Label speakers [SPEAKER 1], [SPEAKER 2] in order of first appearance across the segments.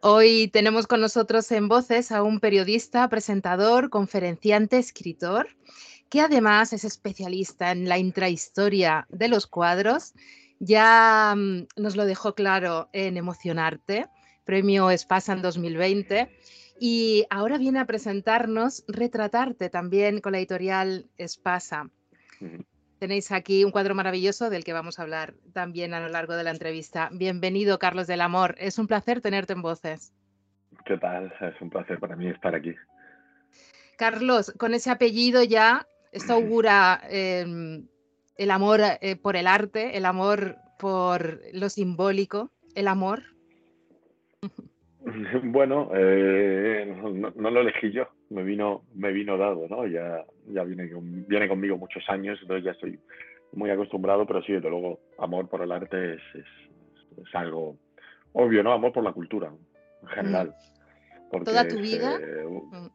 [SPEAKER 1] Hoy tenemos con nosotros en Voces a un periodista, presentador, conferenciante, escritor, que además es especialista en la intrahistoria de los cuadros. Ya mm, nos lo dejó claro en Emocionarte, premio Espasa en 2020. Y ahora viene a presentarnos Retratarte también con la editorial Espasa. Tenéis aquí un cuadro maravilloso del que vamos a hablar también a lo largo de la entrevista. Bienvenido, Carlos del Amor. Es un placer tenerte en Voces.
[SPEAKER 2] ¿Qué tal? Es un placer para mí estar aquí.
[SPEAKER 1] Carlos, con ese apellido ya, esto augura em, el amor eh, por el arte, el amor por lo simbólico, el amor.
[SPEAKER 2] Bueno, eh, no, lo elegí yo, me vino, me vino dado, ¿no? Ya, ya viene, viene conmigo muchos años, entonces ya estoy muy acostumbrado, pero sí, desde luego, amor por el arte es, es, algo obvio, ¿no? Amor por la cultura, en general.
[SPEAKER 1] Mm. ¿Toda tu vida?
[SPEAKER 2] Eh, mm.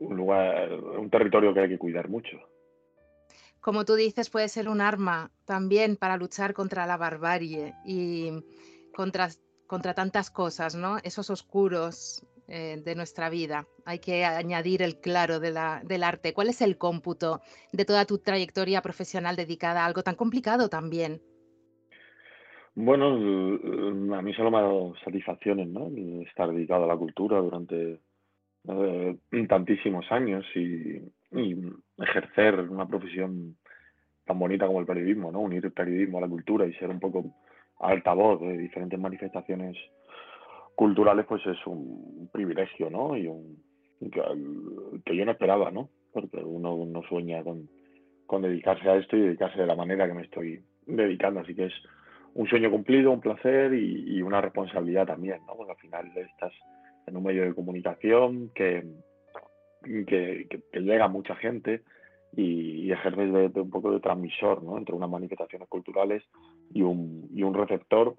[SPEAKER 2] un, lugar, un territorio que hay que cuidar mucho.
[SPEAKER 1] Como tú dices, puede ser un arma también para luchar contra la barbarie y contra contra tantas cosas, ¿no? Esos oscuros eh, de nuestra vida. Hay que añadir el claro de la, del arte. ¿Cuál es el cómputo de toda tu trayectoria profesional dedicada a algo tan complicado también?
[SPEAKER 2] Bueno, a mí solo me ha dado satisfacciones, ¿no? Estar dedicado a la cultura durante eh, tantísimos años y, y, ejercer una profesión tan bonita como el periodismo, ¿no? Unir el periodismo a la cultura y ser un poco altavoz de diferentes manifestaciones culturales, pues es un privilegio, ¿no? Y un que, yo no esperaba, ¿no? Porque uno no sueña con, dedicarse a esto y dedicarse de la manera que me estoy dedicando. Así que es un sueño cumplido, un placer y, una responsabilidad también, ¿no? Porque al final estás en un medio de comunicación que, que, llega a mucha gente y, ejerces de, un poco de transmisor ¿no? entre unas manifestaciones culturales y un, y un receptor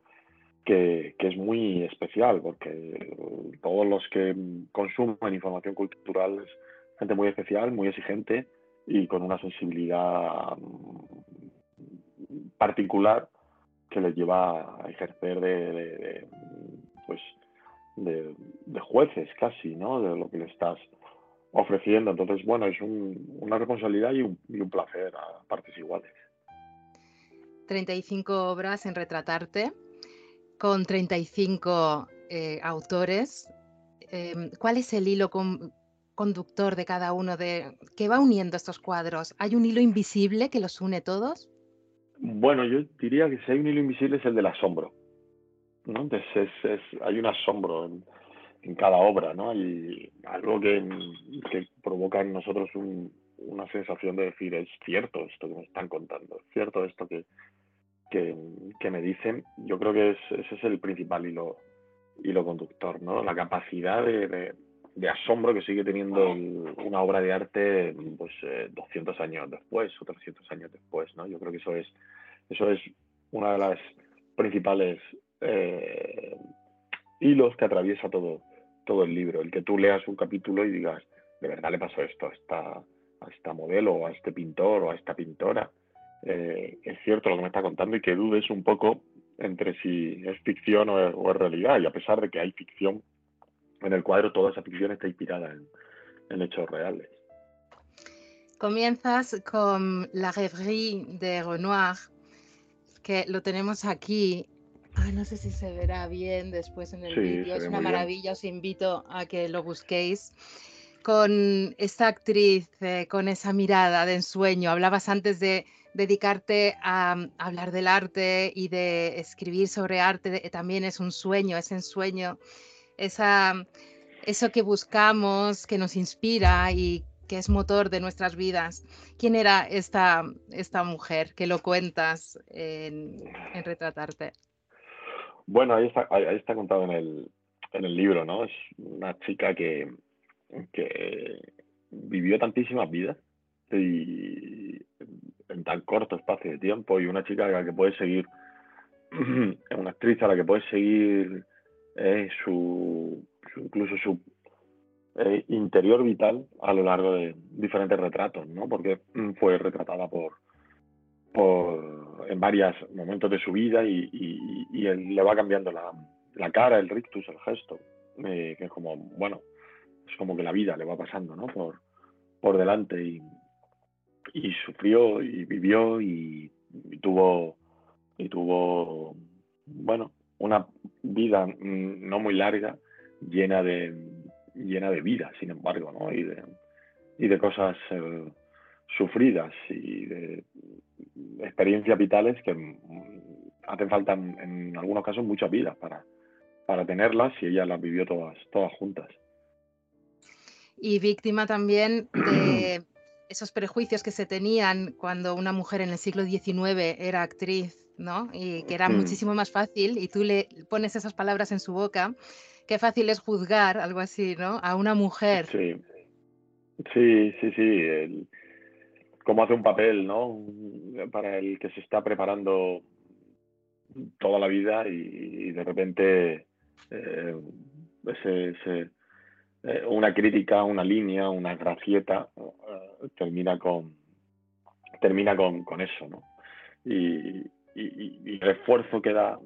[SPEAKER 2] que, es muy especial, porque todos los que consumen información cultural es gente muy especial, muy exigente y con una sensibilidad particular que les lleva a ejercer de, pues de, jueces casi, ¿no? De lo que le estás ofreciendo. Entonces, bueno, es una responsabilidad y un, placer a partes iguales.
[SPEAKER 1] 35 obras en retratarte, con 35 eh, autores. Em, ¿Cuál es el hilo conductor de cada uno de que va uniendo estos cuadros? ¿Hay un hilo invisible que los une todos?
[SPEAKER 2] Bueno, yo diría que si hay un hilo invisible es el del asombro. ¿no? Entonces hay un asombro en, cada obra, ¿no? Y algo que, que provoca en nosotros una sensación de decir, es cierto esto que me están contando, es cierto esto que, que, me dicen. Yo creo que ese es el principal hilo, hilo conductor, ¿no? La capacidad de, asombro que sigue teniendo una obra de arte pues 200 eh, años después o 300 años después, ¿no? Yo creo que eso es, eso es una de las principales eh, hilos que atraviesa todo, todo el libro, el que tú leas un capítulo y digas, de verdad le pasó esto a esta, a esta modelo, o a este pintor, o a esta pintora. Eh, es cierto lo que me está contando y que dudes un poco entre si es ficción o es, realidad. Y a pesar de que hay ficción en el cuadro, toda esa ficción está inspirada en, en hechos reales.
[SPEAKER 1] Comienzas con La Rêverie de Renoir, que lo tenemos aquí no sé si se verá bien después en el vídeo. Es una maravilla, os invito a que lo busquéis. Con esta actriz, eh, con esa mirada de ensueño, hablabas antes de dedicarte a, mm, hablar del arte y de escribir sobre arte, también es un sueño, es ensueño, esa, eso que buscamos, que nos inspira y que es motor de nuestras vidas. ¿Quién era esta, esta mujer que lo cuentas en, en Retratarte?
[SPEAKER 2] Bueno, ahí está, ahí está contado en el, en el libro, ¿no? Es una chica que, que vivió tantísimas vidas y tan corto espacio de tiempo y una chica a la que puedes seguir, una actriz a la que puedes seguir eh, su, incluso su eh, interior vital a lo largo de diferentes retratos, ¿no? Porque fue retratada por, por, en varios momentos de su vida y, y, le va cambiando la, la, cara, el rictus, el gesto. que es como, bueno, es como que la vida le va pasando, ¿no? Por, por delante y, y sufrió y vivió y, tuvo, y tuvo, bueno, una vida mm, no muy larga, llena de, llena de vida, sin embargo, ¿no? Y de, y de cosas eh, sufridas y de experiencias vitales que mm, hacen falta en, algunos casos muchas vidas para, para tenerlas y ella las vivió todas, todas juntas.
[SPEAKER 1] Y víctima también de esos prejuicios que se tenían cuando una mujer en el siglo XIX era actriz, ¿no? Y que era mm. muchísimo más fácil, y tú le pones esas palabras en su boca, qué fácil es juzgar, algo así, ¿no? A una mujer.
[SPEAKER 2] Sí, sí, sí, sí. cómo hace un papel, ¿no? Para el que se está preparando toda la vida y, de repente eh, eh, una crítica, una línea, una gracieta eh, termina con termina con, eso, ¿no? Y, el esfuerzo queda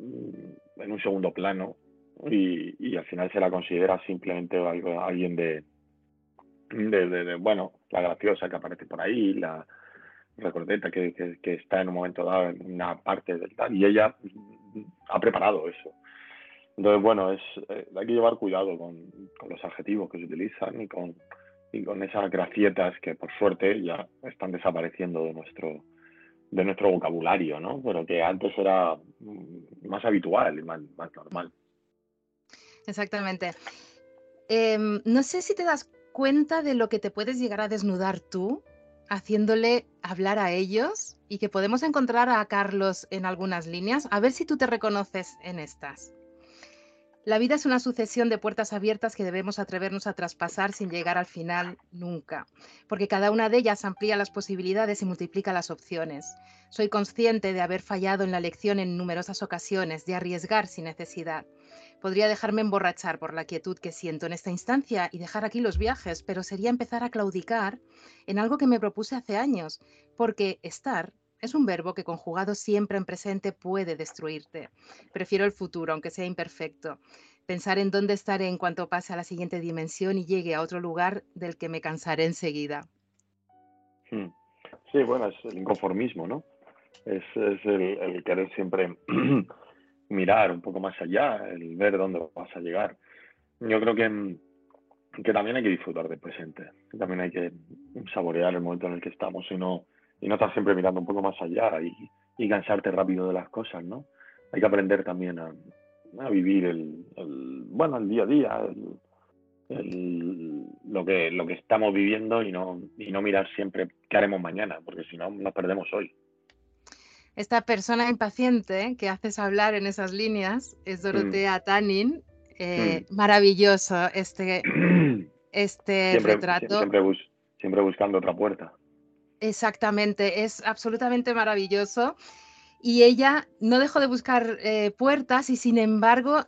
[SPEAKER 2] en un segundo plano y, al final se la considera simplemente alguien de, de, bueno, la graciosa que aparece por ahí, la, recordeta que, está en un momento dado en una parte del tal, y ella ha preparado eso. Entonces, bueno, es, eh, hay que llevar cuidado con, los adjetivos que se utilizan y con, y con esas gracietas que por suerte ya están desapareciendo de nuestro, de nuestro vocabulario, ¿no? Pero que antes era más habitual y más, más normal.
[SPEAKER 1] Exactamente. Em, no sé si te das cuenta de lo que te puedes llegar a desnudar tú haciéndole hablar a ellos y que podemos encontrar a Carlos en algunas líneas. A ver si tú te reconoces en estas. La vida es una sucesión de puertas abiertas que debemos atrevernos a traspasar sin llegar al final nunca, porque cada una de ellas amplía las posibilidades y multiplica las opciones. Soy consciente de haber fallado en la lección en numerosas ocasiones, de arriesgar sin necesidad. Podría dejarme emborrachar por la quietud que siento en esta instancia y dejar aquí los viajes, pero sería empezar a claudicar en algo que me propuse hace años, porque estar es un verbo que conjugado siempre en presente puede destruirte. Prefiero el futuro, aunque sea imperfecto. Pensar en dónde estaré en cuanto pase a la siguiente dimensión y llegue a otro lugar del que me cansaré enseguida.
[SPEAKER 2] Hmm. Sí, bueno, es el inconformismo, ¿no? Es, el, querer siempre mirar un poco más allá, el ver dónde vas a llegar. Yo creo que, que también hay que disfrutar del presente, también hay que saborear el momento en el que estamos y no, y no estar siempre mirando un poco más allá y, y cansarte rápido de las cosas, ¿no? Hay que aprender también a, a vivir el, bueno, el día a día, el, lo, que, lo que estamos viviendo y no, y no mirar siempre qué haremos mañana, porque si no nos perdemos hoy
[SPEAKER 1] esta persona impaciente que haces hablar en esas líneas es mm. Dorotea Tanin. Eh, mm. Maravilloso este, este retrato.
[SPEAKER 2] Siempre, buscando otra puerta.
[SPEAKER 1] Exactamente, es absolutamente maravilloso. Y ella no dejó de buscar eh, puertas y sin embargo,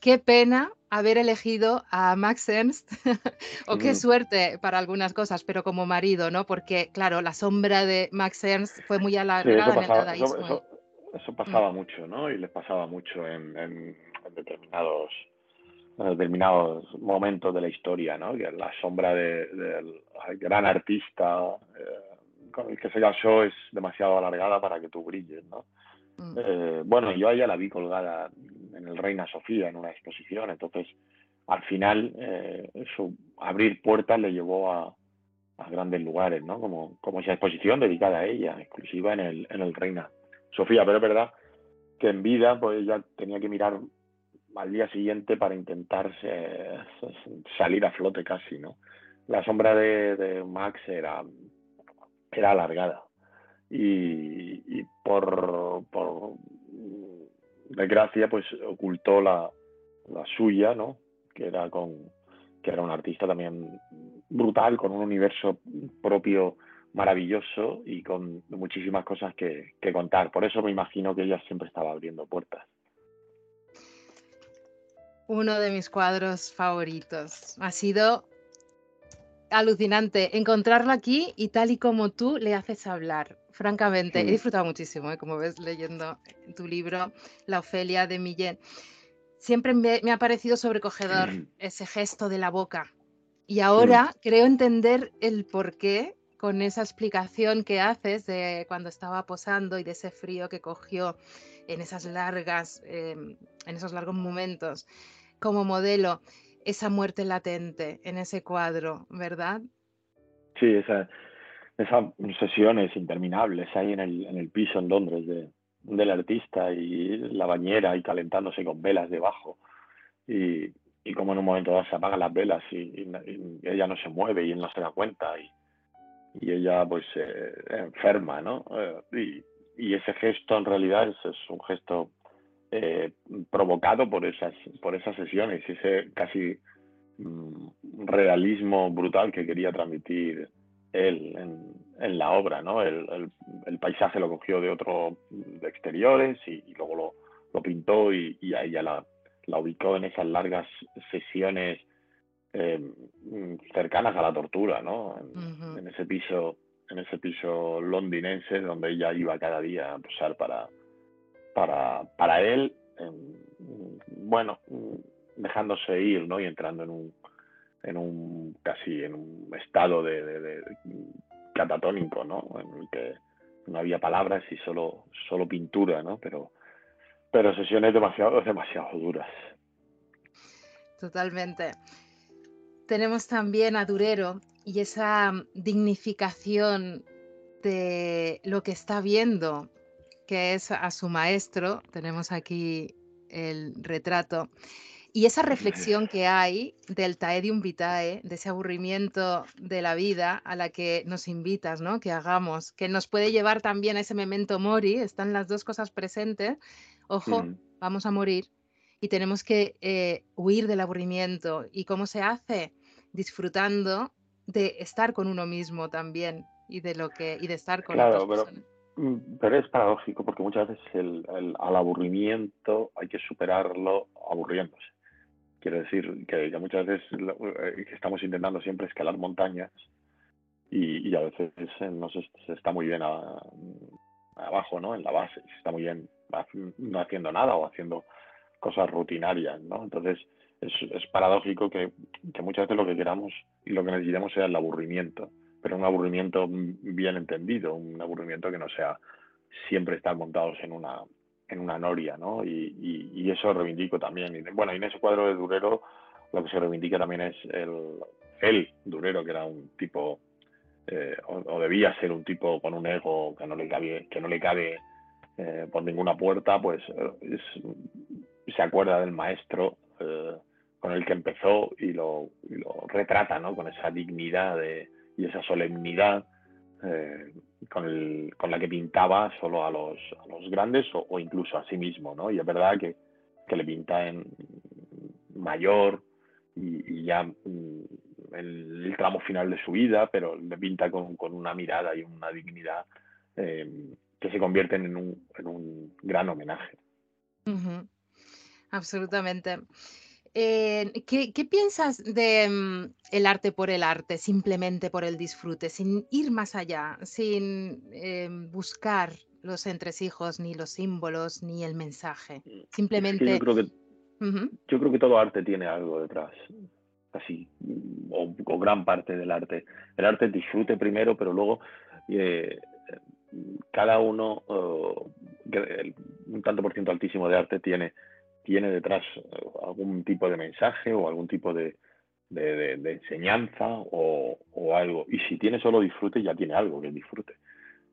[SPEAKER 1] qué pena haber elegido a Max Ernst, o qué suerte para algunas cosas, pero como marido, ¿no? Porque, claro, la sombra de Max Ernst fue muy alargada
[SPEAKER 2] eso pasaba, Eso, pasaba mucho, ¿no? Y les pasaba mucho en, determinados determinados momentos de la historia, ¿no? Que la sombra del gran artista con el que se casó es demasiado alargada para que tú brilles, ¿no? Mm. Eh, bueno, yo a ella la vi colgada en el Reina Sofía, en una exposición, entonces al final eh, eso, abrir puertas le llevó a, grandes lugares, ¿no? Como, como esa exposición dedicada a ella, exclusiva en el, en el Reina Sofía, pero es verdad que en vida pues ella tenía que mirar al día siguiente para intentar salir a flote casi, ¿no? La sombra de, de Max era, era alargada y, por, desgracia pues ocultó la, suya, ¿no? Que era con que era un artista también brutal, con un universo propio maravilloso y con muchísimas cosas que, contar. Por eso me imagino que ella siempre estaba abriendo puertas.
[SPEAKER 1] Uno de mis cuadros favoritos. Ha sido alucinante encontrarlo aquí y tal y como tú le haces hablar francamente. He disfrutado muchísimo, ¿eh? como ves, leyendo tu libro, La Ofelia de Millet. siempre me, ha parecido sobrecogedor ese gesto de la boca. Y ahora creo entender el por qué con esa explicación que haces de cuando estaba posando y de ese frío que cogió en esas largas, em, en esos largos momentos como modelo, esa muerte latente en ese cuadro, ¿verdad?
[SPEAKER 2] Sí, esa, esas sesiones interminables ahí en el, en el piso en Londres de, del artista y la bañera y calentándose con velas debajo y, y como en un momento dado se apagan las velas y, ella no se mueve y él no se da cuenta y, ella pues eh, enferma, ¿no? Eh, y, ese gesto en realidad es un gesto eh, provocado por esas, por esas sesiones ese casi mm, realismo brutal que quería transmitir él en, en la obra, ¿no? El, el, paisaje lo cogió de otro de exteriores y, luego lo, lo, pintó y, y a ella la, la, ubicó en esas largas sesiones eh, cercanas a la tortura, ¿no? En, ese piso en ese piso londinense donde ella iba cada día a posar para para, para él bueno dejándose ir no y entrando en un en un casi en un estado de, catatónico, ¿no? En el que no había palabras y solo, solo pintura, ¿no? Pero, pero sesiones demasiado, demasiado duras.
[SPEAKER 1] Totalmente. Tenemos también a Durero y esa dignificación de lo que está viendo, que es a su maestro. Tenemos aquí el retrato y esa reflexión que hay del taedium vitae, de ese aburrimiento de la vida a la que nos invitas, ¿no? Que hagamos, que nos puede llevar también a ese memento mori, están las dos cosas presentes. Ojo, vamos a morir y tenemos que eh, huir del aburrimiento. ¿Y cómo se hace? Disfrutando de estar con uno mismo también y de lo que y de estar con
[SPEAKER 2] claro, pero, pero es paradójico porque muchas veces el, al aburrimiento hay que superarlo aburriéndose. Quiero decir que, muchas veces eh, estamos intentando siempre escalar montañas y, a veces no se, está muy bien abajo, ¿no? En la base, se está muy bien no haciendo nada o haciendo cosas rutinarias, ¿no? Entonces es, es paradójico que, que, muchas veces lo que queramos y lo que necesitemos sea el aburrimiento, pero un aburrimiento bien entendido, un aburrimiento que no sea siempre estar montados en una en una noria, ¿no? Y, y, eso reivindico también. Y, bueno, y en ese cuadro de Durero lo que se reivindica también es el, el Durero, que era un tipo, eh, o, debía ser un tipo con un ego que no le cabe, que no le cabe eh, por ninguna puerta, pues eh, se acuerda del maestro con el que empezó y lo, y lo, retrata, ¿no? Con esa dignidad de, y esa solemnidad eh, con, la que pintaba solo a los, grandes o, incluso a sí mismo, ¿no? Y es verdad que, que le pinta en mayor y, ya en el tramo final de su vida, pero le pinta con, con una mirada y una dignidad eh, que se convierten en un, en un gran homenaje.
[SPEAKER 1] Absolutamente. Eh, ¿qué, piensas de mm, el arte por el arte, simplemente por el disfrute, sin ir más allá, sin em, buscar los entresijos, ni los símbolos, ni el mensaje? Mm, simplemente.
[SPEAKER 2] yo, creo que, yo creo que todo arte tiene algo detrás, así, mm, o, gran parte del arte. El arte disfrute primero, pero luego eh, cada uno, oh, un tanto por ciento altísimo de arte tiene tiene detrás eh, algún tipo de mensaje o algún tipo de, enseñanza o, algo. Y si tiene solo disfrute, ya tiene algo que disfrute.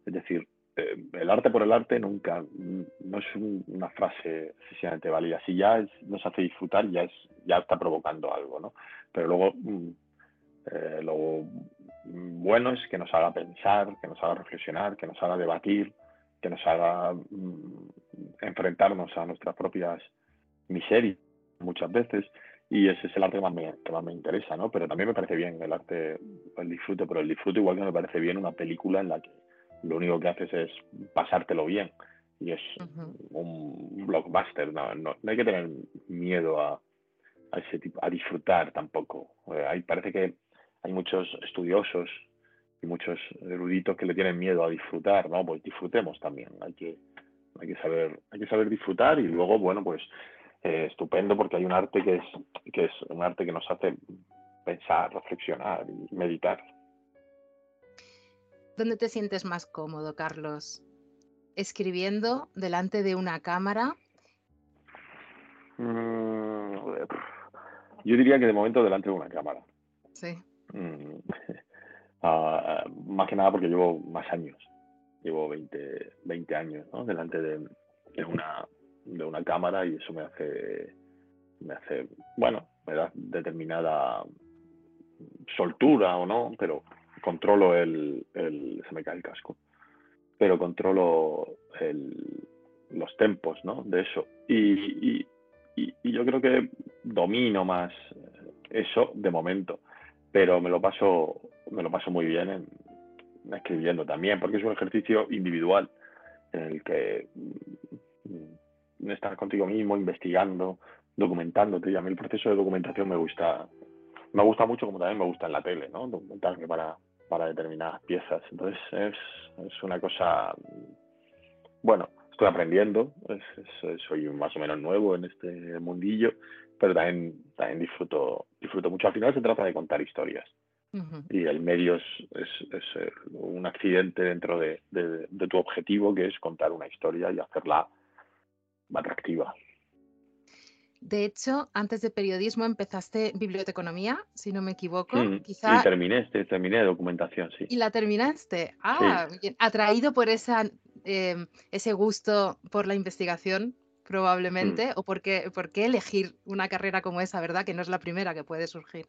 [SPEAKER 2] Es decir, eh, el arte por el arte nunca, no es una frase sencillamente válida. Si ya nos hace disfrutar, ya, es, ya está provocando algo, ¿no? Pero luego mm, eh, lo bueno es que nos haga pensar, que nos haga reflexionar, que nos haga debatir, que nos haga mm, enfrentarnos a nuestras propias miseria muchas veces y ese es el arte que más, me, que más me interesa, ¿no? Pero también me parece bien el arte, el disfrute, pero el disfrute igual que me parece bien una película en la que lo único que haces es pasártelo bien y es un blockbuster, no, no, hay que tener miedo a, a, ese tipo, a disfrutar tampoco. Eh, hay, parece que hay muchos estudiosos y muchos eruditos que le tienen miedo a disfrutar, ¿no? Pues disfrutemos también, hay que, hay que saber, hay que saber disfrutar y luego, bueno, pues eh, estupendo porque hay un arte que es, que es un arte que nos hace pensar, reflexionar y meditar.
[SPEAKER 1] ¿Dónde te sientes más cómodo, Carlos? ¿Escribiendo delante de una cámara?
[SPEAKER 2] Mm, yo diría que de momento delante de una cámara.
[SPEAKER 1] Sí.
[SPEAKER 2] Mm, ah, más que nada porque llevo más años. Llevo 20, 20 años ¿no? delante de, de, una, de una cámara y eso me hace, me hace, bueno, me da determinada soltura o no, pero controlo el, se me cae el casco, pero controlo el, los tempos, ¿no? De eso. Y, y, y, yo creo que domino más eso de momento, pero me lo paso, me lo paso muy bien en, escribiendo también, porque es un ejercicio individual en el que estar contigo mismo, investigando, documentándote. Y a mí el proceso de documentación me gusta, me gusta mucho como también me gusta en la tele, ¿no? Documentarme para, para determinadas piezas. Entonces es, es una cosa, bueno, estoy aprendiendo, soy más o menos nuevo en este mundillo, pero también, también disfruto, disfruto mucho. Al final se trata de contar historias. Y el medio es, es, un accidente dentro de, de, de, tu objetivo, que es contar una historia y hacerla atractiva.
[SPEAKER 1] De hecho, antes de periodismo empezaste biblioteconomía, si no me equivoco.
[SPEAKER 2] Mm, Quizá... Y terminé, terminé documentación, sí.
[SPEAKER 1] Y la terminaste. Ah, bien. atraído por esa, eh, ese gusto por la investigación, probablemente, mm. o por qué, por qué elegir una carrera como esa, ¿verdad? Que no es la primera que puede surgir.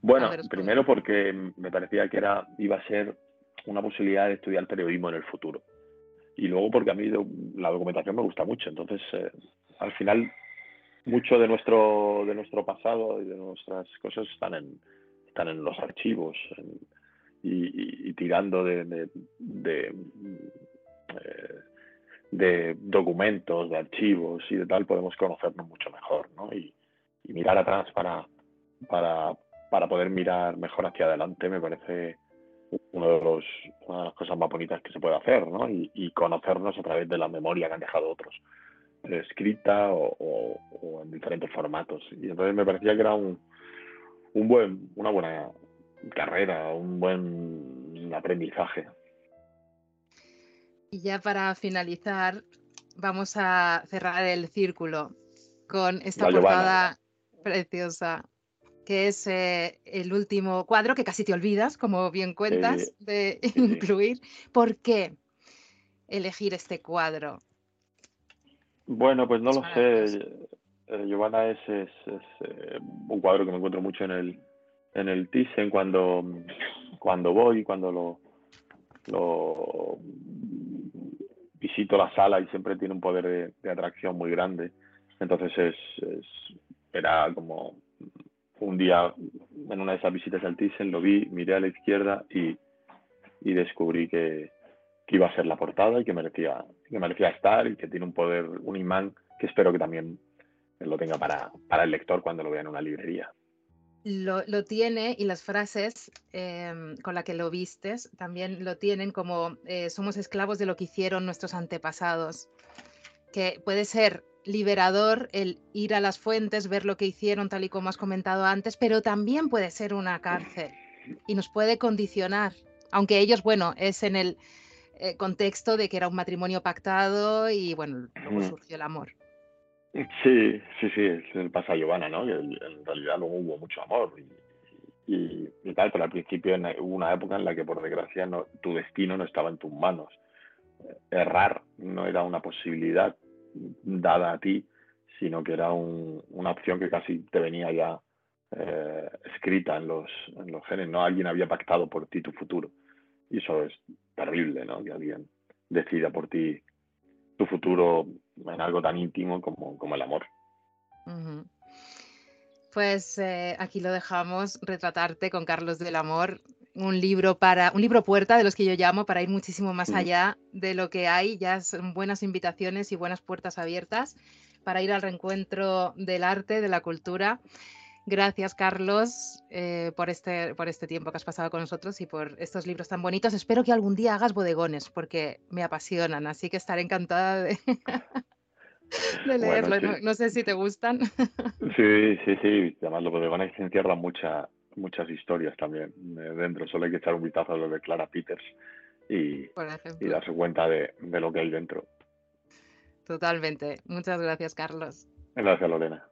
[SPEAKER 2] Bueno, primero porque me parecía que era, iba a ser una posibilidad de estudiar periodismo en el futuro. Y luego porque a mí la documentación me gusta mucho. Entonces, eh, al final mucho de nuestro, de nuestro pasado y de nuestras cosas están en, están en los archivos y, tirando de, de, eh, de, documentos, de archivos y de tal, podemos conocernos mucho mejor ¿no? y, mirar atrás para, para, para poder mirar mejor hacia adelante me parece uno de los, una de las cosas más bonitas que se puede hacer ¿no? y, y conocernos a través de la memoria que han dejado otros escrita o, en diferentes formatos. Y entonces me parecía que era un, un buen, una buena carrera, un buen aprendizaje.
[SPEAKER 1] Y ya para finalizar, vamos a cerrar el círculo con esta portada preciosa, que es eh, el último cuadro que casi te olvidas, como bien cuentas, de incluir. ¿Por qué elegir este cuadro?
[SPEAKER 2] Bueno, pues no lo sé. Eh, Giovanna es, es, eh, un cuadro que me encuentro mucho en el, en el Thyssen cuando, cuando voy, cuando lo, lo visito la sala y siempre tiene un poder de, atracción muy grande. Entonces es, era como un día en una de esas visitas al Thyssen, lo vi, miré a la izquierda y, y descubrí que, que iba a ser la portada y que merecía, que merecía estar y que tiene un poder, un imán que espero que también lo tenga para, para el lector cuando lo vea en una librería.
[SPEAKER 1] Lo, tiene y las frases eh, con las que lo vistes también lo tienen como eh, somos esclavos de lo que hicieron nuestros antepasados, que puede ser liberador el ir a las fuentes, ver lo que hicieron tal y como has comentado antes, pero también puede ser una cárcel y nos puede condicionar, aunque ellos, bueno, es en el, eh, contexto de que era un matrimonio pactado y bueno, luego mm. surgió el amor.
[SPEAKER 2] Sí, sí, sí, es pasa a Giovanna, ¿no? en realidad luego hubo mucho amor y, y, tal, pero al principio hubo una época en la que por desgracia no, tu destino no estaba en tus manos. Errar no era una posibilidad dada a ti, sino que era una opción que casi te venía ya eh, escrita en los, en los genes, ¿no? Alguien había pactado por ti tu futuro. Y eso es terrible, ¿no? Que alguien decida por ti tu futuro en algo tan íntimo como, como el amor.
[SPEAKER 1] Pues eh, aquí lo dejamos, retratarte con Carlos del Amor, un libro para, un libro puerta de los que yo llamo para ir muchísimo más allá de lo que hay, ya son buenas invitaciones y buenas puertas abiertas para ir al reencuentro del arte, de la cultura Gracias, Carlos, eh, por, este, por este tiempo que has pasado con nosotros y por estos libros tan bonitos. Espero que algún día hagas bodegones, porque me apasionan, así que estaré encantada de... de leerlo. no, sé si te gustan.
[SPEAKER 2] sí, sí, sí. Además, lo de Van encierra mucha, muchas historias también eh, dentro. Solo hay que echar un vistazo a lo de Clara Peters y, y darse cuenta de, de lo que hay dentro.
[SPEAKER 1] Totalmente. Muchas gracias, Carlos.
[SPEAKER 2] Gracias, Lorena.